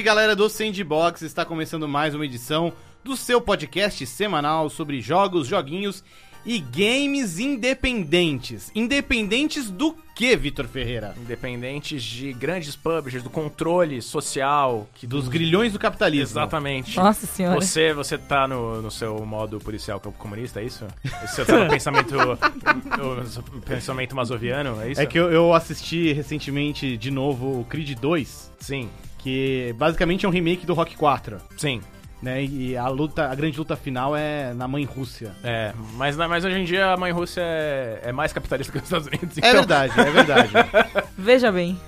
Salve galera do Sandbox! Está começando mais uma edição do seu podcast semanal sobre jogos, joguinhos e games independentes. Independentes do que, Vitor Ferreira? Independentes de grandes publishers, do controle social. Que Dos grilhões do capitalismo. Exatamente. Nossa senhora. Você, você tá no, no seu modo policial comunista, é isso? Você tá no pensamento, no pensamento masoviano, é isso? É que eu, eu assisti recentemente de novo o Creed 2, Sim, que basicamente é um remake do Rock 4. sim. Né, e a luta, a grande luta final é na mãe Rússia. É, mas, mas hoje em dia a mãe Rússia é, é mais capitalista que os Estados Unidos. É verdade, é verdade. Veja bem.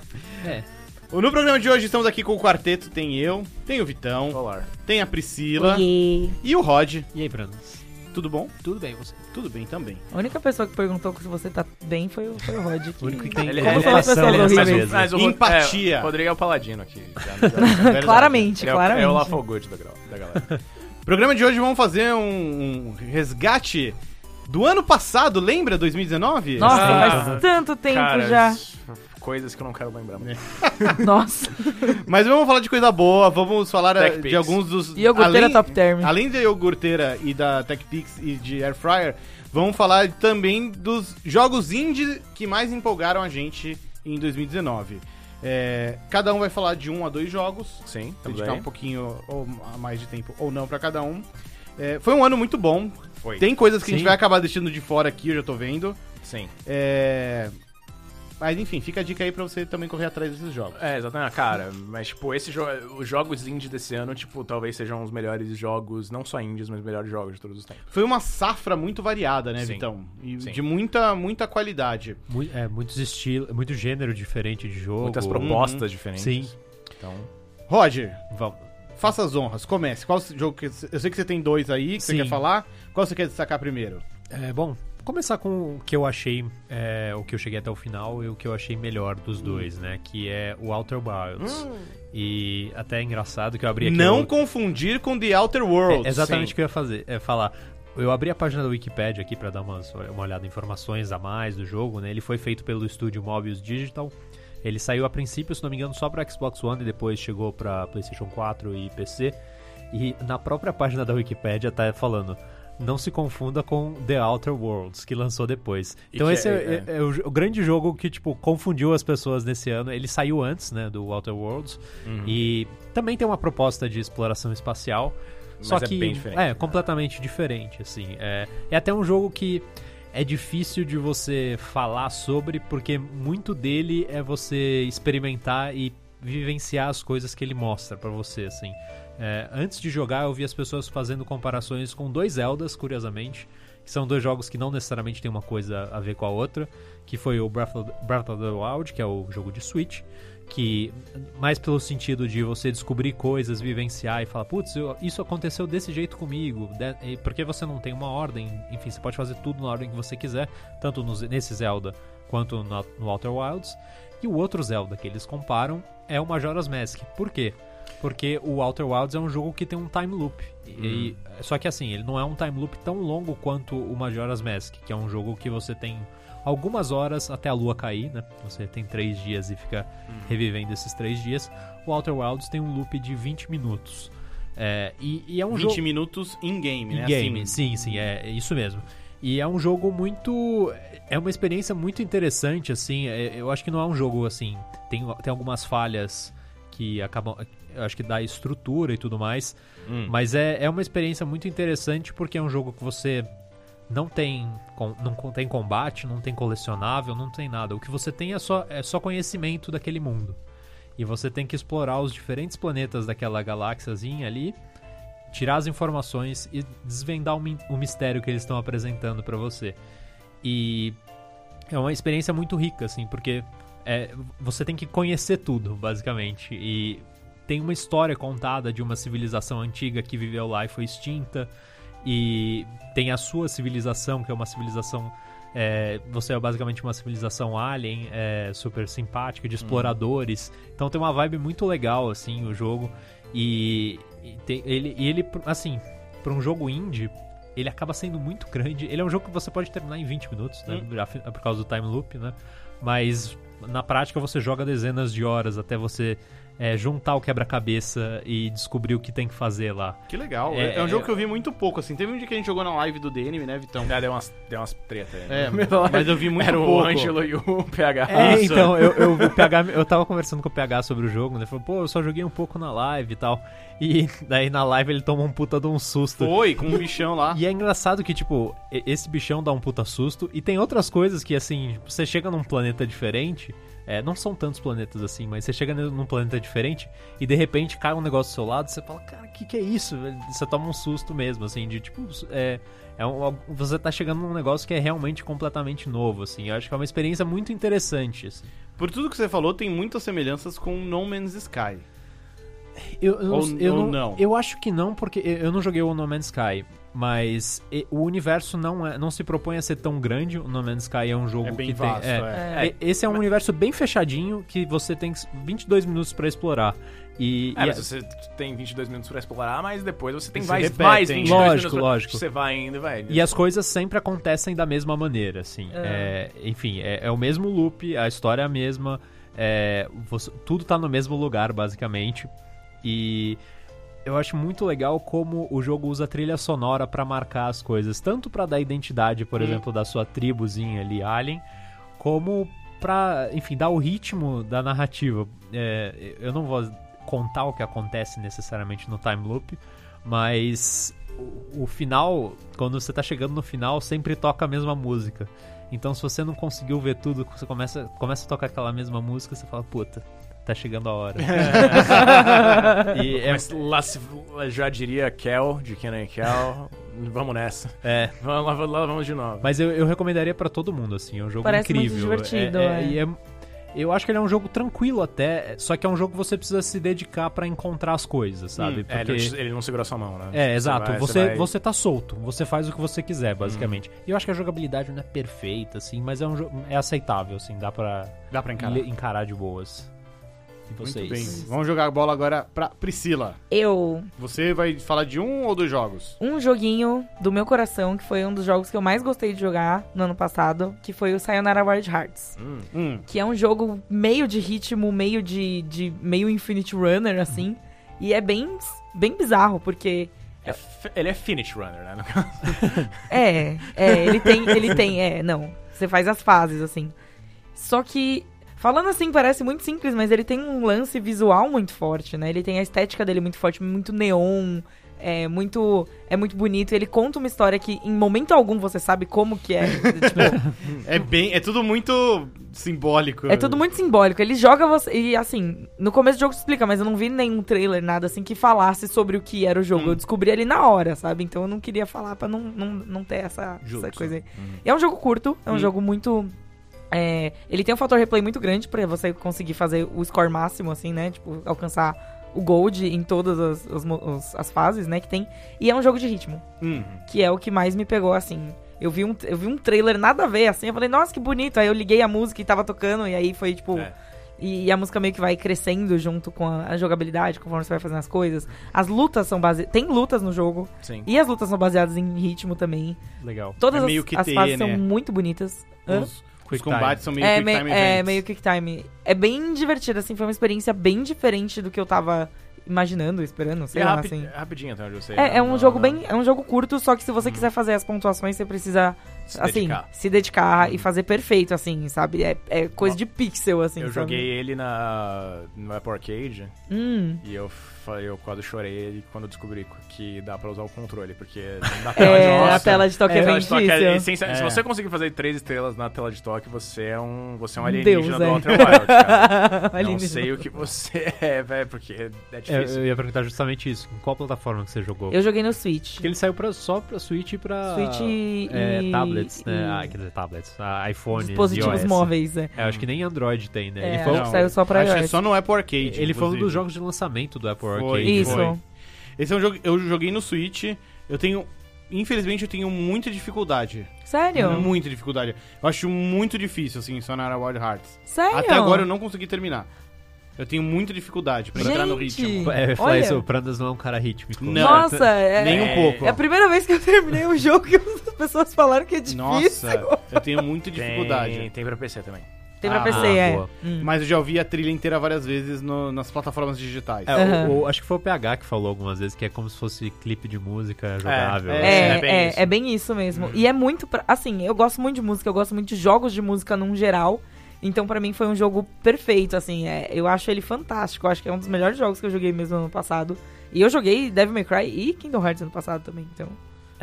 no programa de hoje estamos aqui com o quarteto, tem eu, tem o Vitão, Olá. tem a Priscila Oiê. e o Rod. E aí, Branos? Tudo bom? Tudo bem, você? Tudo bem também. A única pessoa que perguntou se você tá bem foi, o- foi o Rod. Que... O único que tem Ele- Como ele- são as ele- pessoas ele- mas o- horríveis? mas o- Empatia. É, o Rodrigo é o paladino aqui. já-. Claramente, Ele é, o- claramente. é o Lawful Good da, gra- da galera. Programa de hoje vamos fazer um, um resgate do ano passado, lembra? 2019? Nossa, Ah, faz tanto tempo Cara, já. Coisas que eu não quero lembrar. muito. Nossa. Mas vamos falar de coisa boa, vamos falar eh, TechPix. de alguns dos... Iogurteira Top Term. Além da iogurteira e da TechPix e de Air Fryer, vamos falar também dos jogos indie que mais empolgaram a gente em 2019. É, cada um vai falar de um a dois jogos, Sim, tudo dedicar um pouquinho ou a mais de tempo ou não pra cada um. É, foi um ano muito bom. Foi. Tem coisas que a gente Sim. vai acabar deixando de fora aqui, eu já tô vendo. Sim. É... Mas enfim, fica a dica aí pra você também correr atrás desses jogos. É, exatamente. Cara, mas, tipo, esse jo os jogos indie desse ano, tipo, talvez sejam os melhores jogos, não só indies, mas os melhores jogos de todos os tempos. Foi uma safra muito variada, né, Sim. Vitão? E Sim. de muita, muita qualidade. É, muitos estilos, muito gênero diferente de jogo. Muitas propostas diferentes. Sim. Então, Roger, Vamos. faça as honras, comece. Qual jogo que... Eu sei que você tem dois aí que você Sim. quer falar. Qual você quer destacar primeiro? É, bom, começar com o que eu achei, é, o que eu cheguei até o final e o que eu achei melhor dos dois, né? Que é o Outer Wilds. E até é engraçado que eu abri aqui... Não o- confundir com The Outer Worlds. É exatamente o Sim. que eu ia fazer, é falar. Eu abri a página da Wikipedia aqui pra dar umas, uma olhada em informações a mais do jogo, né? Ele foi feito pelo estúdio Mobius Digital. Ele saiu a princípio, se não me engano, só para Xbox One e depois chegou pra PlayStation 4 e PC. E na própria página da Wikipedia tá falando: não se confunda com The Outer Worlds, que lançou depois. E Então esse é, é- é- é o, o grande jogo que tipo confundiu as pessoas nesse ano. Ele saiu antes, né, do Outer Worlds Uhum. e também tem uma proposta de exploração espacial. Mas Só é que bem diferente. é completamente diferente, assim. É, é até um jogo que é difícil de você falar sobre, porque muito dele é você experimentar e vivenciar as coisas que ele mostra pra você, assim. É, antes de jogar, eu vi as pessoas fazendo comparações com dois Zeldas, curiosamente, que são dois jogos que não necessariamente têm uma coisa a ver com a outra, que foi o Breath of, the Wild, que é o jogo de Switch, que mais pelo sentido de você descobrir coisas, vivenciar e falar, putz, isso aconteceu desse jeito comigo, e porque você não tem uma ordem, enfim, você pode fazer tudo na ordem que você quiser, tanto nos- nesse Zelda quanto no, no Outer Wilds. E o outro Zelda que eles comparam é o Majora's Mask. Por quê? Porque o Outer Wilds é um jogo que tem um time loop. E- só que assim, ele não é um time loop tão longo quanto o Majora's Mask, que é um jogo que você tem algumas horas até a lua cair, né? Você tem três dias e fica revivendo esses três dias. O Outer Wilds tem um loop de 20 minutos. É, e, e é um 20 jogo. minutos in-game, né? Game, Assim, sim, sim, é é isso mesmo. E é um jogo muito. É uma experiência muito interessante, assim. é- eu acho que não é um jogo assim. Tem, tem algumas falhas que acabam. Eu acho que dá estrutura e tudo mais. Hum. Mas é, é uma experiência muito interessante porque é um jogo que você não tem, com- não tem combate, não tem colecionável, não tem nada. O que você tem é só, é só conhecimento daquele mundo. E você tem que explorar os diferentes planetas daquela galáxiazinha ali, tirar as informações e desvendar o, mi- o mistério que eles estão apresentando pra você. E é uma experiência muito rica, assim, porque é, você tem que conhecer tudo, basicamente. E tem uma história contada de uma civilização antiga que viveu lá e foi extinta. E tem a sua civilização, que é uma civilização. é, você é basicamente uma civilização alien, é, super simpática, de exploradores. Então tem uma vibe muito legal, assim, o jogo. E, e tem- ele, e ele, assim, pra um jogo indie, ele acaba sendo muito grande. Ele é um jogo que você pode terminar em 20 minutos, né? afi- Por causa do time loop, né? Mas na prática você joga dezenas de horas até você é, juntar o quebra-cabeça e descobrir o que tem que fazer lá. Que legal. É, É, um é- jogo que eu vi muito pouco, assim. Teve um dia que a gente jogou na live do DNM, né, Vitão? Já deu umas, deu umas treta aí. É, mas eu vi muito Era pouco. o Ângelo e o PH. É, Isso. então, eu, eu, o PH, eu tava conversando com o PH sobre o jogo, né? Ele falou, pô, eu só joguei um pouco na live e tal. E daí na live ele toma um puta de um susto. Foi, com um bichão lá. E é engraçado que, tipo, esse bichão dá um puta susto. E tem outras coisas que, assim, você chega num planeta diferente. É, não são tantos planetas assim, mas você chega num planeta diferente e de repente cai um negócio do seu lado você fala, cara, o que, que é isso? Você toma um susto mesmo, assim, de tipo. É, é um- você tá chegando num negócio que é realmente completamente novo, assim. Eu acho que é uma experiência muito interessante, assim. Por tudo que você falou, tem muitas semelhanças com No Man's Sky. Eu, eu, Ou- não, eu, ou não, não? eu acho que não, porque eu eu não joguei o No Man's Sky. Mas e- o universo não, é, não se propõe a ser tão grande. O No Man's Sky é um jogo É bem que vasto, tem. é, é. E- Esse é um universo bem fechadinho que você tem 22 minutos pra explorar. E, É, e mas você tem 22 minutos pra explorar, mas depois você tem Se mais, repetem. mais 22 Lógico, minutos lógico. Você vai indo, vai. E as coisas sempre acontecem da mesma maneira, assim. É, enfim, é, é o mesmo loop, a história é a mesma, é, você- tudo tá no mesmo lugar, basicamente. E eu acho muito legal como o jogo usa trilha sonora pra marcar as coisas, tanto pra dar identidade, por exemplo, da sua tribuzinha ali, Alien, como pra, enfim, dar o ritmo da narrativa. É, eu não vou contar o que acontece necessariamente no time loop, mas o, o final, quando você tá chegando no final, sempre toca a mesma música. Então, se você não conseguiu ver tudo, você começa, começa a tocar aquela mesma música, você fala, puta, tá chegando a hora. e é, Mas lá se, já diria Kel, de Kenan e Kel, vamos nessa. é, Vamos lá, lá vamos de novo. mas eu, eu recomendaria pra todo mundo, assim, é um jogo Parece muito incrível. divertido, é, é. e é- eu acho que ele é um jogo tranquilo até, só que é um jogo que você precisa se dedicar pra encontrar as coisas, sabe? Hum, É, ele, não te- ele não segura sua mão, né? É, exato. vai- Você, vai- você tá solto. Você faz o que você quiser, basicamente. E eu acho que a jogabilidade não é perfeita, assim, mas é um jogo. É aceitável, assim, dá pra Dá pra encarar. encarar de boas. E vocês? Muito bem. Vamos jogar a bola agora pra Priscila. Eu, Você vai falar de um ou dos jogos? um joguinho do meu coração, que foi um dos jogos que eu mais gostei de jogar no ano passado, que foi o Sayonara Wild Hearts. Hum, Hum. Que é um jogo meio de ritmo, meio de, de meio Infinite Runner, assim. E é bem, bem bizarro, porque é ele é finish runner, né? no caso. É, é, ele tem, ele tem, é, não. Você faz as fases, assim. Só que, falando assim, parece muito simples, mas ele tem um lance visual muito forte, né? Ele tem a estética dele muito forte, muito neon, é muito, é muito bonito. Ele conta uma história que, em momento algum, você sabe como que é. tipo, É bem. É tudo muito simbólico. é tudo muito simbólico. Ele joga você. E assim, no começo do jogo explica, mas eu não vi nenhum trailer, nada assim, que falasse sobre o que era o jogo. Hum. Eu descobri ali na hora, sabe? Então eu não queria falar pra não, não, não ter essa, Justo. essa coisa aí. E é um jogo curto, é um Hum. jogo muito. É, ele tem um fator replay muito grande pra você conseguir fazer o score máximo, assim, né? Tipo, alcançar o gold em todas as, as, os- as fases, né? Que tem. E é um jogo de ritmo, Hum. que é o que mais me pegou, assim. Eu vi, um, eu vi um trailer nada a ver, assim, eu falei, nossa, que bonito. Aí eu liguei a música e tava tocando, e aí foi, tipo... É. E, e a música meio que vai crescendo junto com a, a jogabilidade, conforme você vai fazendo as coisas. As lutas são baseadas... Tem lutas no jogo, Sim. e as lutas são baseadas em ritmo também. Legal. Todas É as, as fases né? são muito bonitas. Hã? Os, os Quick combates são meio é, quick time é, events. meio quick time. É bem divertido, assim, foi uma experiência bem diferente do que eu tava imaginando, esperando, sei é lá, rapi- assim. é rapidinho, até onde eu sei. É, né? é um Não- jogo não- bem. É um jogo curto, só que se você quiser fazer as pontuações, você precisa, se assim, dedicar. se dedicar e fazer perfeito, assim, sabe? É, é coisa de pixel, assim. Eu sabe? joguei ele na, no Apple Arcade Hum. e eu, eu quase chorei quando eu descobri que dá pra usar o controle, porque na tela É, de a toque- tela de toque é, bem toque é difícil. essencial. Se É. você conseguir fazer três estrelas na tela de toque, você é um, você é um alienígena deus, do é. Outer Wilds, cara. Não sei o que você é, velho, porque é É, difícil. eu ia perguntar justamente isso. Em qual plataforma que você jogou? Eu joguei no Switch. Porque ele saiu pra, só pra Switch e pra. Switch e. é, e- tablets, né? e Ah, quer dizer, tablets. Ah, iPhone. dispositivos iOS. móveis, é. É, acho que nem Android tem, né? É, ele foi, acho que saiu só pra acho que é iOS. só no Apple Arcade. ele foi um inclusive. dos jogos de lançamento do Apple Arcade. Isso. foi. Esse é um jogo eu joguei no Switch. Eu tenho. Infelizmente, eu tenho muita dificuldade. Sério? Muita dificuldade. Eu acho muito difícil, assim, Sonara Wild Hearts. Sério? Até agora eu não consegui terminar. Eu tenho muita dificuldade pra entrar no ritmo. É, eu ia falar Olha. isso, o Prandas não é um cara rítmico. Não. Nossa, é, Nem um É, pouco. é a primeira vez que eu terminei um jogo que as pessoas falaram que é difícil. Nossa, eu tenho muita Tem, dificuldade. tem pra PC também. Tem pra Ah, PC, é. boa. Hum. Mas eu já ouvi a trilha inteira várias vezes no- nas plataformas digitais. É, Aham. o- o- acho que foi o PH que falou algumas vezes que é como se fosse clipe de música jogável. é, É, é bem é, isso. é bem isso mesmo. E é muito. pra- assim, eu gosto muito de música, eu gosto muito de jogos de música num geral. Então, pra mim, foi um jogo perfeito, assim. É, eu acho ele fantástico. Eu acho que é um dos melhores jogos que eu joguei mesmo ano passado. E eu joguei Devil May Cry e Kingdom Hearts ano passado também. Então,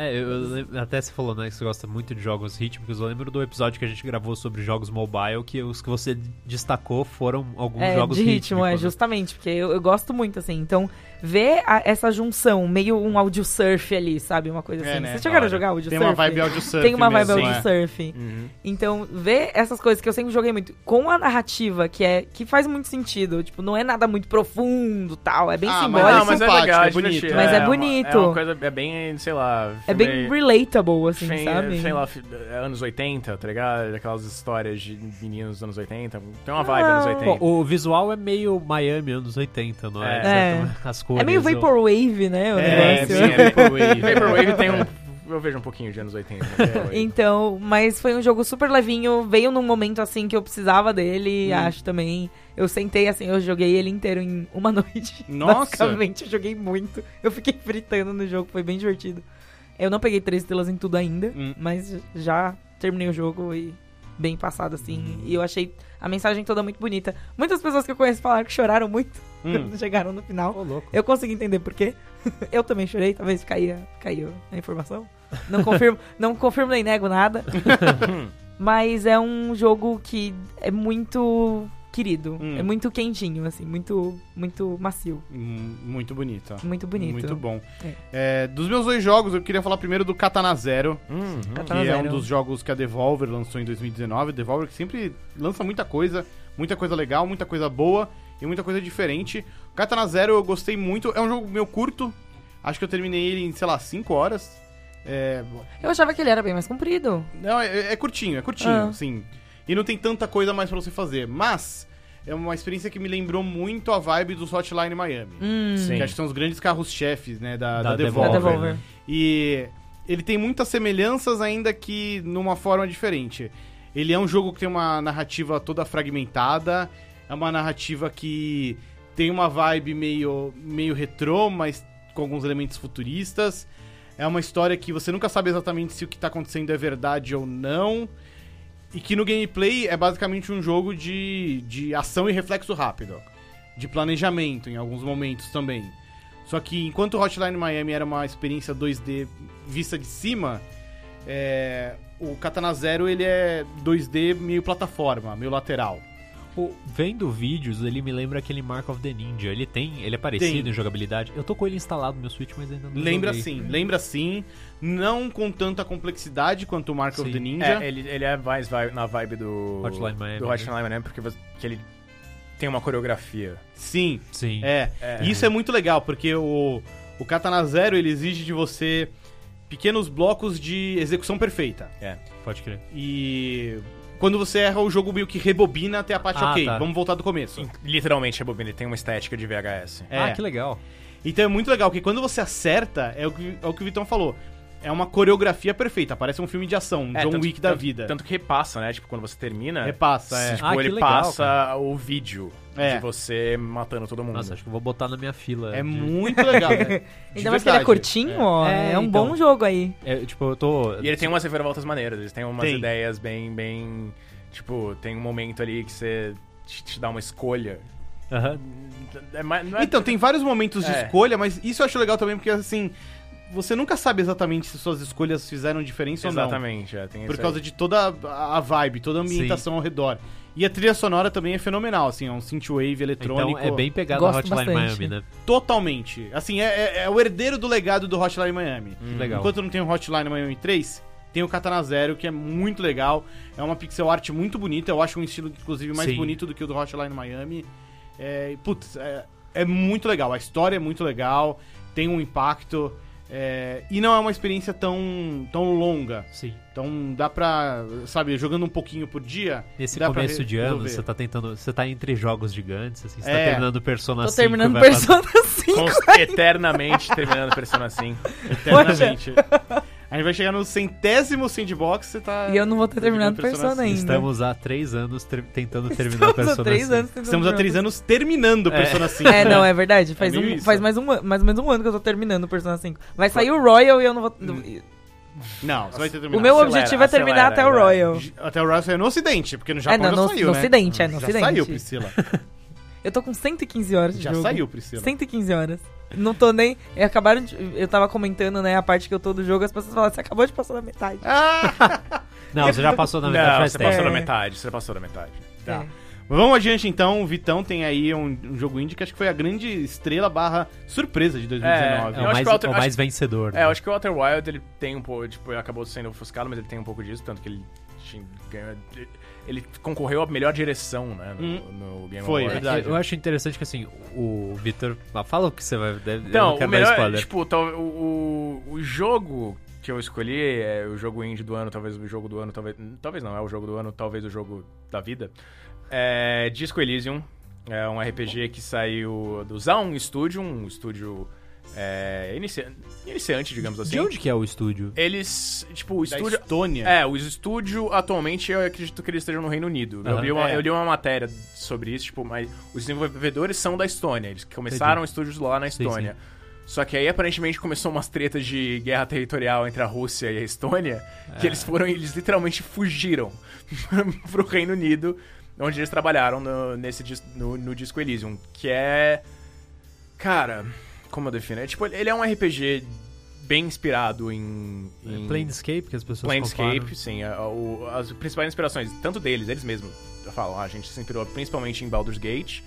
É, eu, eu lembro- até você falou, né, que você gosta muito de jogos rítmicos. Eu lembro do episódio que a gente gravou sobre jogos mobile, que os que você destacou foram alguns é, jogos de ritmo, é, né? justamente. Porque eu, eu gosto muito, assim. Então, ver a- essa junção, meio um audio surf ali, sabe? Uma coisa É, assim. né? Vocês chegaram a jogar audio Tem surf? uma vibe audio surf Tem uma vibe mesmo, audio é. surf. Uhum. Então, ver essas coisas que eu sempre joguei muito, com a narrativa, que é que faz muito sentido. Tipo, não é nada muito profundo tal. É bem Ah, mas simbólico. não, Não, mas é legal, é é bonito. divertido. Mas é uma- bonito. é uma coisa, é bem, sei lá... É bem relatable, assim, sabe? sei lá, fi- anos 80, tá ligado? Aquelas histórias de meninos dos anos 80. Tem uma vibe Ah. anos 80. Pô, o visual é meio Miami anos 80, não é? É. Certa- As cores. É meio Vaporwave, né? O É, negócio. sim, é Vaporwave. Vaporwave tem um... Eu vejo um pouquinho de anos 80. até hoje. Então, mas foi um jogo super levinho, veio num momento assim que eu precisava dele, Hum. acho também. Eu sentei assim, eu joguei ele inteiro em uma noite. Nossa! Basicamente, eu joguei muito. Eu fiquei fritando no jogo, foi bem divertido. Eu não peguei três estrelas em tudo ainda, Hum. mas já terminei o jogo e bem passado assim. E eu achei a mensagem toda muito bonita. Muitas pessoas que eu conheço falaram que choraram muito Hum. quando chegaram no final. Louco. Eu consegui entender por quê. Eu também chorei, talvez caia, caiu a informação. Não confirmo, não confirmo nem nego nada. Mas é um jogo que é muito querido. Hum. É muito quentinho, assim, muito, muito macio. Hum, Muito bonito. Muito bonito. Muito bom. É. É, dos meus dois jogos, eu queria falar primeiro do Katana Zero, Uhum. Katana que é um Zero. dos jogos que a Devolver lançou em 2019. Devolver que sempre lança muita coisa, muita coisa legal, muita coisa boa e muita coisa diferente. O Katana Zero eu gostei muito, é um jogo meu curto, acho que eu terminei ele em, sei lá, 5 horas. É, Eu achava que ele era bem mais comprido. Não, é, é curtinho, é curtinho, Ah. assim. E não tem tanta coisa mais pra você fazer. Mas é uma experiência que me lembrou muito a vibe dos Hotline Miami. Hum, Sim. Que acho que são os grandes carros-chefes, né, da, da, Da Devolver. da Devolver, Devolver. né? E ele tem muitas semelhanças, ainda que numa forma diferente. Ele é um jogo que tem uma narrativa toda fragmentada, é uma narrativa que tem uma vibe meio, meio retrô, mas com alguns elementos futuristas. É uma história que você nunca sabe exatamente se o que tá acontecendo é verdade ou não. E que no gameplay é basicamente um jogo de, de ação e reflexo rápido. De planejamento em alguns momentos também. Só que enquanto Hotline Miami era uma experiência 2D vista de cima, é, o Katana Zero ele é 2D meio plataforma, meio lateral. O- vendo vídeos, ele me lembra aquele Mark of the Ninja. Ele tem, ele é parecido Tem. em jogabilidade. Eu tô com ele instalado no meu Switch, mas ainda não Lembra joguei. sim, lembra sim. Não com tanta complexidade quanto o Mark of Sim. the Ninja. É, ele, ele é mais vibe- na vibe do... Hotline Miami, Do né? Hotline Miami, porque você- que ele tem uma coreografia. Sim, Sim. É, É. e isso é muito legal, porque o, o Katana Zero ele exige de você pequenos blocos de execução perfeita. É. Pode crer. E quando você erra, o jogo meio que rebobina até a parte Ah, ok. tá. Vamos voltar do começo. Literalmente, Rebobina, ele tem uma estética de VHS. É. Ah, que legal. Então é muito legal, porque quando você acerta, é o que, é o, que o Vitão falou. É uma coreografia perfeita, parece um filme de ação, um É, John tanto- Wick da tanto- vida. Tanto que repassa, né? Tipo, quando você termina... Repassa, é. Tipo, Ah, ele legal, passa o vídeo É. de você matando todo mundo. Nossa, acho que eu vou botar na minha fila. É de- muito legal. né? Ainda mais que ele é verdade. curtinho, ó. É, É, um então. bom jogo aí. É, tipo, eu tô. E ele tem umas reviravoltas maneiras, ele tem umas Tem. ideias bem, bem... Tipo, tem um momento ali que você te, te dá uma escolha. Aham. É é- Então, tem vários momentos de É. escolha, mas isso eu acho legal também, porque assim, você nunca sabe exatamente se suas escolhas fizeram diferença ou não. Exatamente, é, tem Por causa aí. de toda a vibe, toda a ambientação ao redor. E a trilha sonora também é fenomenal, assim, é um synthwave eletrônico. Então é bem pegado Gosto Hotline bastante. Miami, né? Totalmente. Assim, é, é- é o herdeiro do legado do Hotline Miami. Hum. Legal. Enquanto não tem o Hotline Miami 3, tem o Katana Zero, que é muito legal. É uma pixel art muito bonita. Eu acho um estilo, inclusive, mais Sim. bonito do que o do Hotline Miami. É, putz, é, é muito legal. A história é muito legal, tem um impacto. É, e não é uma experiência tão, tão longa. Sim. Então dá pra, sabe, jogando um pouquinho por dia. Nesse começo de ano, você tá tentando. Você tá entre jogos gigantes, assim, você É. tá terminando Persona Tô 5. terminando vai fazer- Persona 5. Cons- eternamente terminando Persona 5. Eternamente. A gente vai chegar no centésimo sandbox, você tá... E eu não vou ter terminado Persona Persona cinco. ainda. Estamos há três anos ter- tentando terminar Estamos há Persona três 5. anos Estamos há terminar três anos terminando É. Persona 5. É, não, é verdade. Faz, meio um, isso, faz mais, um, mais ou menos um ano que eu tô terminando o Persona 5. Vai sair o Royal e eu não vou. Não, você vai ter terminado. O meu acelera, objetivo é terminar acelera, até o. Royal. Até o Royal saiu no Ocidente, porque no É, Japão não, já no, saiu, no né? Ocidente, é, no já Ocidente. saiu, Priscila. Eu tô com 115 horas de Já jogo. saiu, Priscila. 115 horas. Não tô nem. é, Acabaram de, Eu tava comentando, né, a parte que eu tô do jogo, as pessoas falaram, você acabou de passar da metade. Ah! Não, você já passou na metade Não, você tempo. passou É. da metade, você passou da metade. Tá. É. Vamos adiante então, o Vitão tem aí um, um jogo indie que acho que foi a grande estrela barra surpresa de 2019. É Eu o acho mais, o Outer- o mais vencedor. É, eu acho que o Outer Wild, ele tem um pouco, tipo, ele acabou sendo ofuscado, mas ele tem um pouco disso, tanto que ele ganhou- ele concorreu à melhor direção, né, no, Hum. no Game Foi, Awards. verdade. Eu acho interessante que assim, o Vitor. ah, Fala o que você vai. Deve, eu Então, não quero o melhor, spoiler. tipo, tal- o, o, o jogo que eu escolhi é o jogo indie do ano, talvez o jogo do ano, talvez, talvez não, é o jogo do ano, talvez o jogo da vida. É Disco Elysium, é um RPG que saiu do Zaun Studio, um estúdio é, inicia- iniciante, digamos assim. De onde que é o estúdio? Eles, tipo, o da estúdio... Estônia. É, o estúdio atualmente eu acredito que eles estejam no Reino Unido. Eu, Aham. li uma, É. eu li uma matéria sobre isso, tipo, mas os desenvolvedores são da Estônia. Eles começaram estúdios lá na Sim, Estônia. Só que aí aparentemente começou umas tretas de guerra territorial entre a Rússia e a Estônia, que É. eles foram, eles literalmente fugiram pro Reino Unido, onde eles trabalharam no, nesse no, no Disco Elysium, que é cara, como eu defino? É, tipo, ele é um RPG bem inspirado em, em Planescape, que as pessoas Planescape, comparam. sim. a- o- as principais inspirações, tanto deles, eles mesmos falam, "Ah, a gente se inspirou principalmente em Baldur's Gate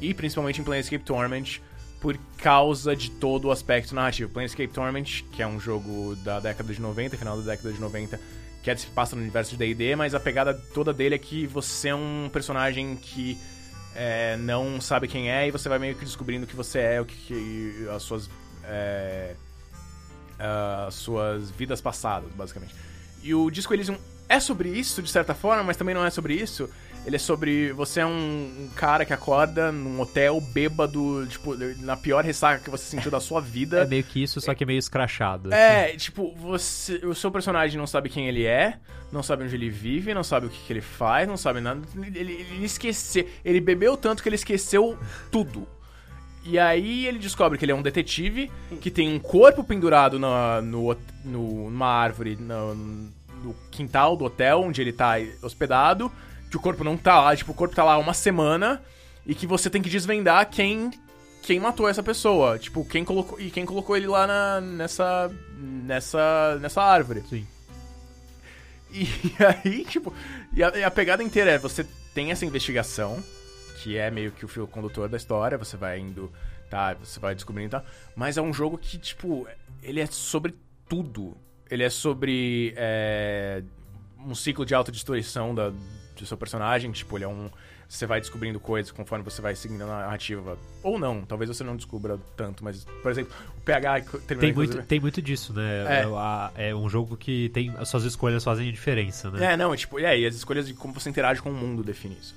e principalmente em Planescape Torment por causa de todo o aspecto narrativo. Planescape Torment, que é um jogo da década de 90, final da década de 90, que é, se passa no universo de D&D, mas a pegada toda dele é que você é um personagem que é, não sabe quem é e você vai meio que descobrindo o que você é, o que, que- as suas é, as suas vidas passadas, basicamente. E o Disco Elysium é sobre isso, de certa forma, mas também não é sobre isso. Ele é sobre. Você é um, um cara que acorda num hotel bêbado, tipo, na pior ressaca que você sentiu da sua É vida. meio que isso, só que é meio escrachado. É, tipo, você, o seu personagem não sabe quem ele é, não sabe onde ele vive, não sabe o que, que ele faz, não sabe nada. Ele, ele esqueceu. Ele bebeu tanto que ele esqueceu tudo. E aí ele descobre que ele é um detetive, que tem um corpo pendurado na, no, no- numa árvore no, no quintal do hotel onde ele tá hospedado, que o corpo não tá lá, tipo, o corpo tá lá uma semana, e que você tem que desvendar quem quem matou essa pessoa, tipo, quem colocou e quem colocou ele lá na, nessa nessa nessa árvore. Sim. E aí, tipo, e a, e a pegada inteira é você tem essa investigação, que é meio que o fio condutor da história, você vai indo, tá, você vai descobrindo e tal, mas é um jogo que, tipo, ele é sobre tudo. Ele é sobre é, um ciclo de autodestruição da, do seu personagem, tipo, ele é um... Você vai descobrindo coisas conforme você vai seguindo a narrativa. Ou não, talvez você não descubra tanto, mas, por exemplo, o PH terminou, Tem inclusive- muito, tem muito disso, né? É. É. é um jogo que tem. As suas escolhas fazem diferença, né? É, não, tipo, e aí, as escolhas de como você interage com o mundo define isso.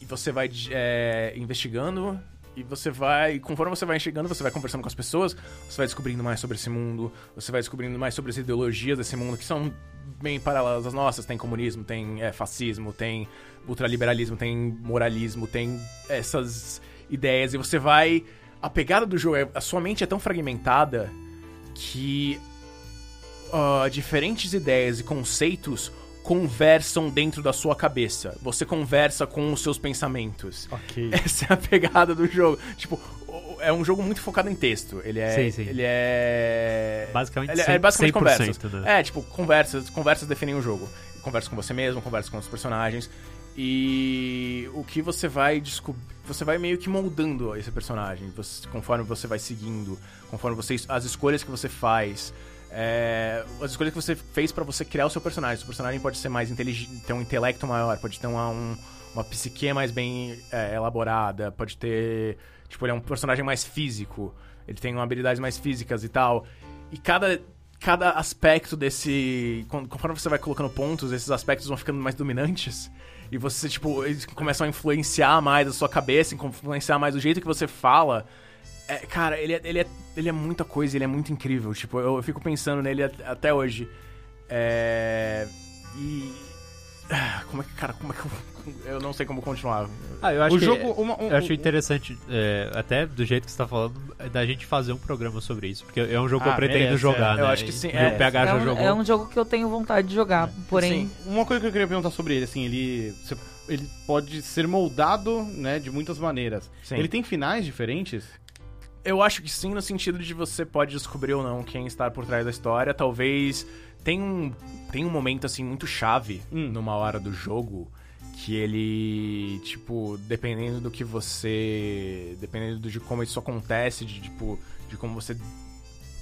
E você vai é, investigando, e você vai. Conforme você vai chegando, você vai conversando com as pessoas, você vai descobrindo mais sobre esse mundo, você vai descobrindo mais sobre as ideologias desse mundo, que são bem paralelas às nossas. Tem comunismo, tem é, fascismo, tem ultraliberalismo, tem moralismo, tem essas ideias, e você vai. A pegada do jogo é. A sua mente é tão fragmentada que ah, diferentes ideias e conceitos conversam dentro da sua cabeça. Você conversa com os seus pensamentos. Ok. Essa é a pegada do jogo. Tipo, é um jogo muito focado em texto. Ele é. Sim, sim. Ele é. Basicamente, Ele é 100%, basicamente conversas. né? É, tipo, conversas, conversas definem o jogo. Conversa com você mesmo, conversa com os personagens. E o que você vai descobrir. Você vai meio que moldando esse personagem. você- conforme você vai seguindo. Conforme você. As escolhas que você faz. É, as escolhas que você fez pra você criar o seu personagem. Seu personagem pode ser mais inteligente, ter um intelecto maior, pode ter uma, um- uma psique mais bem é, elaborada, pode ter. Tipo, ele é um personagem mais físico. Ele tem habilidades mais físicas e tal. E cada, cada aspecto desse. con- Conforme você vai colocando pontos, esses aspectos vão ficando mais dominantes. E você, tipo, eles começam a influenciar mais a sua cabeça, influenciar mais o jeito que você fala. É, cara, ele é, ele, é, ele é muita coisa, ele é muito incrível. Tipo, eu, eu fico pensando nele at- até hoje. É. E. ah, Como é que, cara, como é que eu. Eu não sei como continuar. Ah, eu acho o que- jogo. uma- um- Eu acho interessante, é, até do jeito que você tá falando, é da gente fazer um programa sobre isso. Porque é um jogo que Ah, eu pretendo merece, jogar, é. né? Eu acho que sim, E é. o PH É já um, jogou. é um jogo que eu tenho vontade de jogar, porém... Sim. Uma coisa que eu queria perguntar sobre ele, assim, ele, você- ele pode ser moldado, né, de muitas maneiras. Sim. Ele tem finais diferentes? Eu acho que sim, no sentido de você pode descobrir ou não quem está por trás da história. Talvez tem um, tem um momento assim muito chave Hum. numa hora do jogo que ele, tipo, dependendo do que você, dependendo de como isso acontece, de tipo, de como você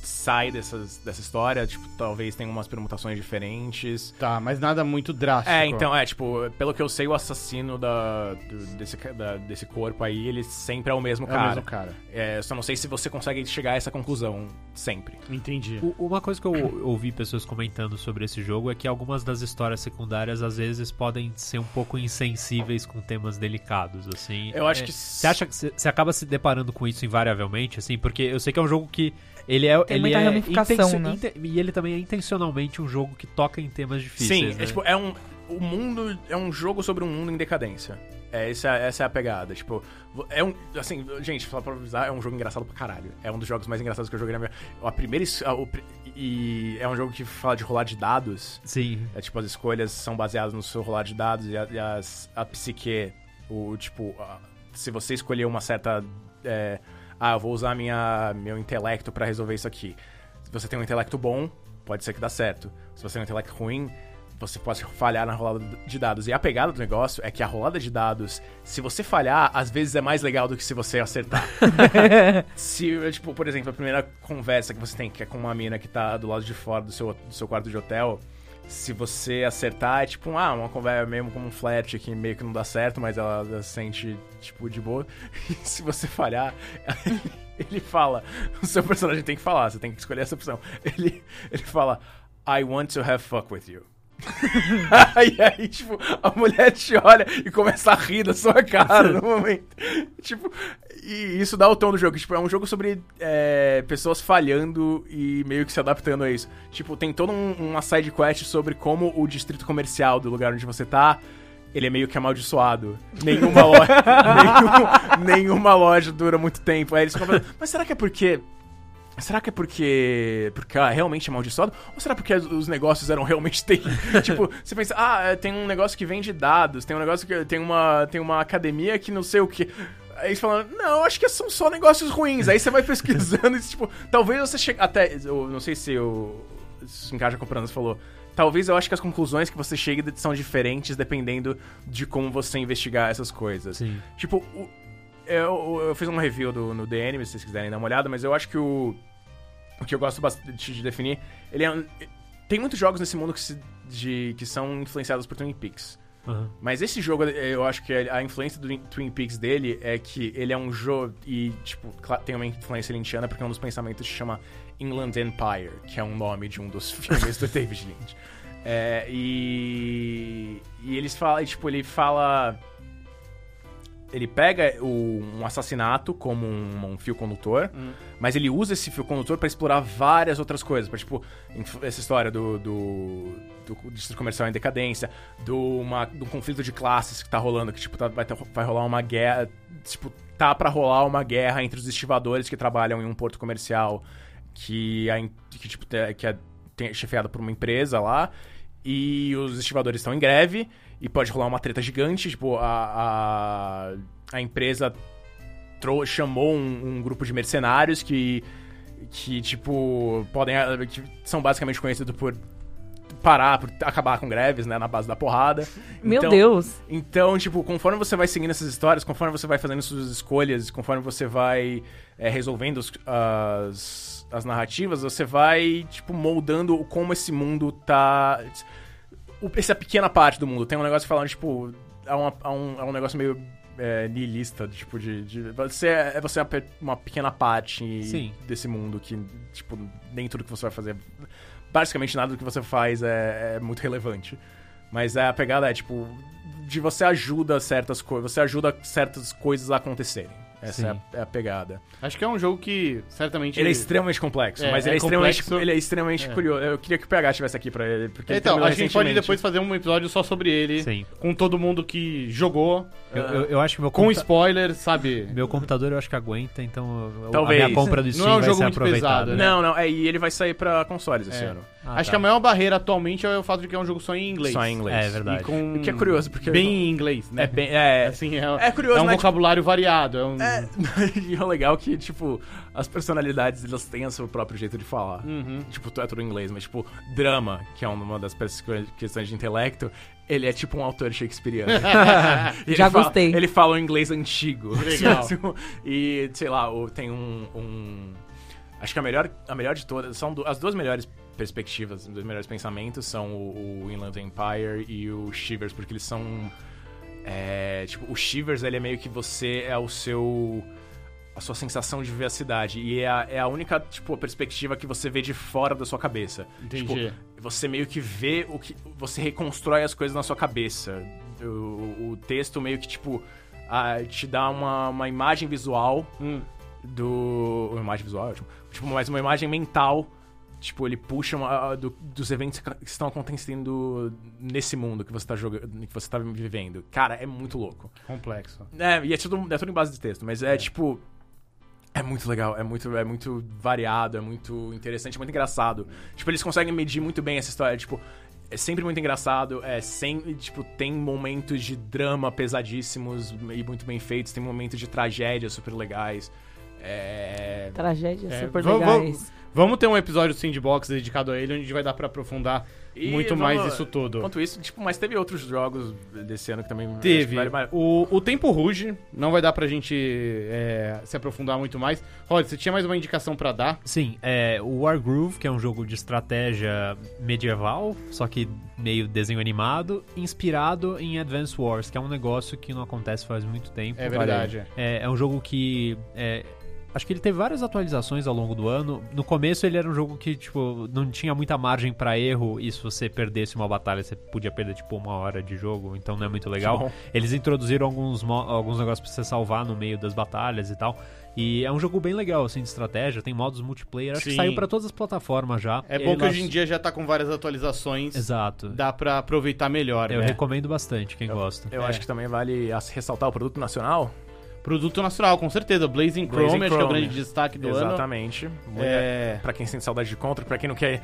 sai dessas, dessa história, tipo, talvez tenha umas permutações diferentes. Tá, mas nada muito drástico. É, então, é, tipo, pelo que eu sei, o assassino da, do- desse, da- desse corpo aí, ele sempre é o mesmo É cara. o mesmo cara. É, só não sei se você consegue chegar a essa conclusão sempre. Entendi. U- Uma coisa que eu ouvi pessoas comentando sobre esse jogo é que algumas das histórias secundárias às vezes podem ser um pouco insensíveis com temas delicados, assim. Eu acho É, que Você acha que você você acaba se deparando com isso invariavelmente, assim? Porque eu sei que é um jogo que ele é Tem ele muita é ramificação, né? e ele também é intencionalmente um jogo que toca em temas difíceis. Sim, né? é tipo, é um. O mundo é um jogo sobre um mundo em decadência. É, essa, essa é a pegada. Tipo, é um. Assim, gente, falar pra avisar, é um jogo engraçado pra caralho. É um dos jogos mais engraçados que eu joguei na minha. A primeira. a- o e é um jogo que fala de rolar de dados. Sim. É tipo, as escolhas são baseadas no seu rolar de dados e, a, e as, a psique, o tipo, a- se você escolher uma certa. é, ah, eu vou usar minha, meu intelecto pra resolver isso aqui. Se você tem um intelecto bom, pode ser que dá certo. Se você tem um intelecto ruim, você pode falhar na rolada de dados. E a pegada do negócio é que a rolada de dados, se você falhar, às vezes é mais legal do que se você acertar. se, tipo, por exemplo, a primeira conversa que você tem, que é com uma mina que tá do lado de fora do seu, do seu quarto de hotel, se você acertar, é tipo, ah, uma conversa mesmo como um flat que meio que não dá certo, mas ela, ela se sente, tipo, de boa. E se você falhar, ele fala, o seu personagem tem que falar, você tem que escolher essa opção. Ele, ele fala, I want to have fuck with you. e aí, tipo, a mulher te olha e começa a rir da sua cara no momento. Tipo, e isso dá o tom do jogo. Tipo, é um jogo sobre é, pessoas falhando e meio que se adaptando a isso. Tipo, tem toda um, uma side quest sobre como o distrito comercial do lugar onde você tá. Ele é meio que amaldiçoado. Nenhuma loja, nenhum- nenhuma loja dura muito tempo. Aí eles ficam falando, mas será que é porque Será que é porque. Porque realmente é amaldiçoado? Ou será porque os- os negócios eram realmente tipo, você pensa, ah, é, tem um negócio que vende dados, tem um negócio que. Tem uma, tem uma academia que não sei o que. Aí eles falam, não, acho que são só negócios ruins. Aí você vai pesquisando e, tipo, talvez você chegue. Até. Eu não sei se o. Se encaixa com o Pranas falou. Talvez eu acho que as conclusões que você chegue são diferentes dependendo de como você investigar essas coisas. Sim. Tipo, o- eu, eu fiz um review do, no Anime, se vocês quiserem dar uma olhada, mas eu acho que o. O que eu gosto bastante de definir, ele é. um- Tem muitos jogos nesse mundo que, se- de, que são influenciados por Twin Peaks. Aham. Mas esse jogo, eu acho que a influência do Twin Peaks dele é que ele é um jogo. E, tipo, tem uma influência lynchiana, porque um dos pensamentos se chama Inland Empire, que é um nome de um dos filmes do David Lynch. É, e. E eles falam, tipo, ele fala. Ele pega o- um assassinato como um, um fio condutor, mas ele usa esse fio condutor pra explorar várias outras coisas. Pra, tipo, essa história do, do, do distrito comercial em decadência, do, uma, do conflito de classes que tá rolando, que tipo, tá- vai, ter- vai rolar uma guerra. Tipo, tá pra rolar uma guerra entre os estivadores que trabalham em um porto comercial que, a, in- que, tipo, que é tem- chefiada por uma empresa lá. E os estivadores estão em greve e pode rolar uma treta gigante. Tipo, a, a, a empresa trou- chamou um, um grupo de mercenários que, que tipo, podem. que são basicamente conhecidos por parar, por acabar com greves, né, na base da porrada. Meu Então- Deus. então, tipo, conforme você vai seguindo essas histórias, conforme você vai fazendo suas escolhas, conforme você vai é, resolvendo os- as, as narrativas, você vai, tipo, moldando como esse mundo tá. Essa pequena parte do mundo. Tem um negócio falando, tipo, é, uma- é um, é um negócio meio é, nihilista, tipo, de. de- você é, você é uma pe- uma pequena parte Sim. desse mundo que, tipo, nem tudo que você vai fazer. Basicamente nada do que você faz é, é muito relevante. Mas é, a pegada é, tipo, de você ajuda certas coisas, você ajuda certas coisas a acontecerem. Essa é a, é a pegada. Acho que é um jogo que certamente. Ele é extremamente complexo, É, mas é ele, é extremamente, complexo. ele é extremamente É. curioso. Eu queria que o PH estivesse aqui pra ele, porque ele Então, terminou a gente pode depois fazer um episódio só sobre ele. Sim. Com todo mundo que jogou. Eu, eu, eu acho que meu, Com computa- spoiler, sabe? meu computador eu acho que aguenta, então eu- Talvez. a minha compra do Steam Não é um vai jogo ser muito aproveitada. pesado, né? Não, não, é, e ele vai sair pra consoles esse É. ano. Ah, Acho tá. que a maior barreira atualmente é o fato de que é um jogo só em inglês. Só em inglês. É E verdade. com... O que é curioso, porque- Bem em inglês, né? É bem. É, Assim, é, é curioso, é um né? vocabulário variado. É um... É, e é legal que, tipo, as personalidades, elas têm o seu próprio jeito de falar. Uhum. Tipo, é tudo em inglês, mas, tipo, drama, que é uma das questões de intelecto, ele é tipo um autor shakespeariano. E Já fala- gostei. Ele fala um inglês antigo. Legal. e, sei lá, tem um, um- Acho que a melhor, a melhor de todas, são as duas melhores perspectivas, os dois melhores pensamentos são o, o Inland Empire e o Shivers, porque eles são. é, tipo, o Shivers, ele é meio que você é o seu. a sua sensação de ver a cidade. E é a, é a única, tipo, perspectiva que você vê de fora da sua cabeça. Entendi. Tipo, você meio que vê o que. Você reconstrói as coisas na sua cabeça. O, o texto meio que, tipo, ah, te dá uma, uma imagem visual Hum. do. Uma imagem visual, ótimo. Tipo, mas uma imagem mental. Tipo, ele puxa uma- do- dos eventos que estão acontecendo nesse mundo que você tá jogando, que você tá vivendo. Cara, é muito louco. Complexo. É, e é tudo, é tudo em base de texto, mas é, tipo. É muito legal, é muito, é muito variado, é muito interessante, é muito engraçado. Tipo, eles conseguem medir muito bem essa história. Tipo, é sempre muito engraçado, é sempre, tipo, tem momentos de drama pesadíssimos e muito bem feitos, tem momentos de tragédia super legais. É. Tragédias É, super vamos- legais. Vamos ter um episódio do Sandbox dedicado a ele, onde a gente vai dar pra aprofundar E muito vamos- mais isso tudo. Enquanto isso, tipo, mas teve outros jogos desse ano que também. acho que Teve. vale O, o Tempo Ruge, não vai dar pra gente é, se aprofundar muito mais. Rod, você tinha mais uma indicação pra dar? Sim, é o Wargroove, que é um jogo de estratégia medieval, só que meio desenho animado, inspirado em Advance Wars, que é um negócio que não acontece faz muito tempo. É verdade. É, é um jogo que. é, acho que ele teve várias atualizações ao longo do ano. No começo ele era um jogo que, tipo, não tinha muita margem pra erro, e se você perdesse uma batalha, você podia perder, tipo, uma hora de jogo, então não é muito legal. Eles introduziram alguns, alguns negócios pra você salvar no meio das batalhas e tal. E é um jogo bem legal, assim, de estratégia, tem modos multiplayer, acho Sim. que saiu pra todas as plataformas já. É Ele bom que lanç- hoje em dia já tá com várias atualizações. Exato. Dá pra aproveitar melhor, Eu né? recomendo bastante, quem gosta. Eu É. acho que também vale ressaltar o produto nacional. Produto nacional, com certeza. Blazing Chrome, Blazing acho que é o Chrome. grande destaque do ano. Exatamente. É... Pra quem sente saudade de Contra, pra quem não quer.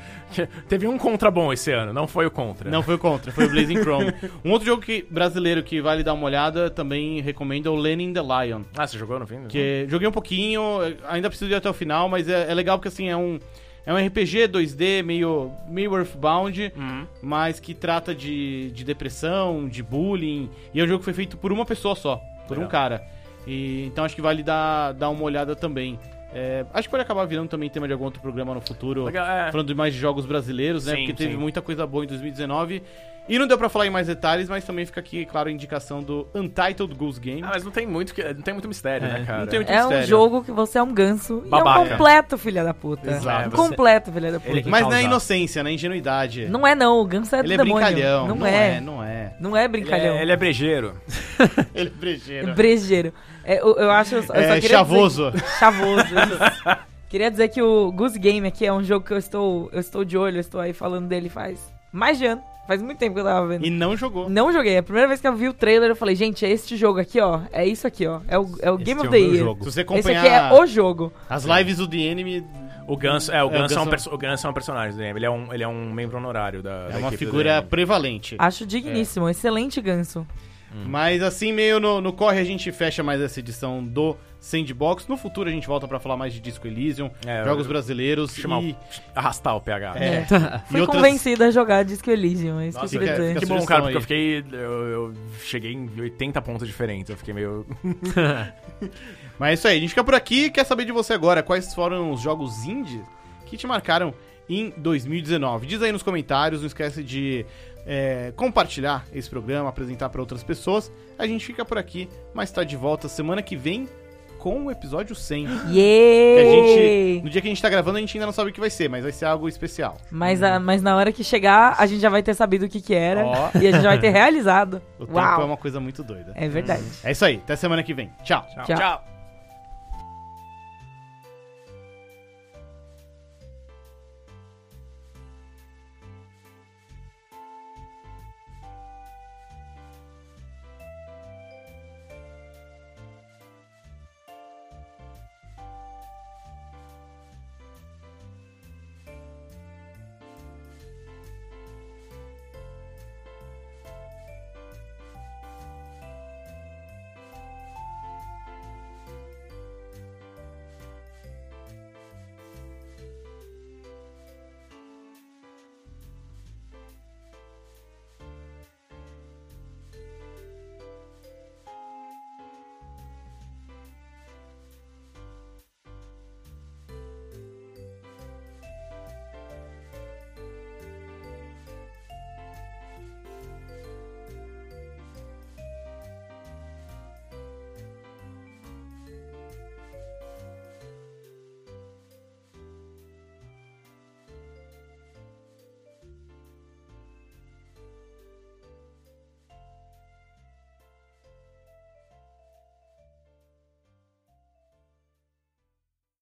Teve um Contra bom esse ano, não foi o Contra. Não foi o Contra, foi o Blazing Chrome. Um outro jogo que, brasileiro que vale dar uma olhada, também recomendo é o Lenin the Lion. Ah, você jogou no fim? Que joguei um pouquinho, ainda preciso ir até o final, mas é, é legal porque assim, é um, é um RPG 2D meio, meio Earthbound, Uhum. mas que trata de, de depressão, de bullying. E é um jogo que foi feito por uma pessoa só, por Legal. um cara. E, então acho que vale dar, dar uma olhada também. É, acho que pode acabar virando também tema de algum outro programa no futuro. Legal, é. Falando de mais de jogos brasileiros, né? Sim, Porque teve sim. muita coisa boa em 2019. E não deu pra falar em mais detalhes, mas também fica aqui, claro, a indicação do Untitled Goose Game. Ah, mas não tem muito, que- não tem muito mistério, É, né, cara? não tem muito É um mistério. jogo que você é um ganso e é Babaca. um completo filha da puta. Exato. Um É, você- completo filha da puta. Ele- mas na causar. inocência, na ingenuidade. Não é não, o ganso é do Ele é demônio. brincalhão. Não, não é. é. Não é. Não é Ele brincalhão. é, ele é brejeiro. Ele é brejeiro. Brejeiro. É, eu, eu acho. Eu só É queria chavoso. Dizer... Chavoso. isso. queria dizer que o Goose Game aqui é um jogo que eu estou, eu estou de olho, eu estou aí falando dele faz mais de ano. Faz muito tempo que eu tava vendo. E não jogou. Não joguei. A primeira vez que eu vi o trailer, eu falei, gente, é este jogo aqui, ó. É isso aqui, ó. É o, é o Game é of o the Year. jogo. Se você Esse acompanhar aqui é o jogo. as lives do The Enemy, O Ganso, é, o É, o Ganso, é, um perso- o Ganso é um personagem do DM. Ele é um, ele é um membro honorário da, é da uma figura prevalente. Acho digníssimo. Excelente ganso. Mas assim, meio no, no corre, a gente fecha mais essa edição do Sandbox. No futuro a gente volta pra falar mais de Disco Elysium, É, jogos eu- brasileiros Chamar e... o- arrastar o PH. É. Fui E outras- convencida a jogar Disco Elysium. É isso Nossa, que eu fica-. Que bom, cara, porque aí. eu fiquei. Eu, eu cheguei em 80 pontos diferentes. Eu fiquei meio. Mas é isso aí, a gente fica por aqui. Quer saber de você agora quais foram os jogos indies que te marcaram em 2019? Diz aí nos comentários, não esquece de é, compartilhar esse programa, apresentar para outras pessoas. A gente fica por aqui, mas tá de volta semana que vem com o episódio 100. Que a gente, Yay! no dia que a gente tá gravando, a gente ainda não sabe o que vai ser, mas vai ser algo especial. Mas, a- mas na hora que chegar, a gente já vai ter sabido o que que era. Ó. E a gente já vai ter realizado. O tempo Uau! é uma coisa muito doida. É verdade. É isso aí, até semana que vem. Tchau. Tchau. Tchau.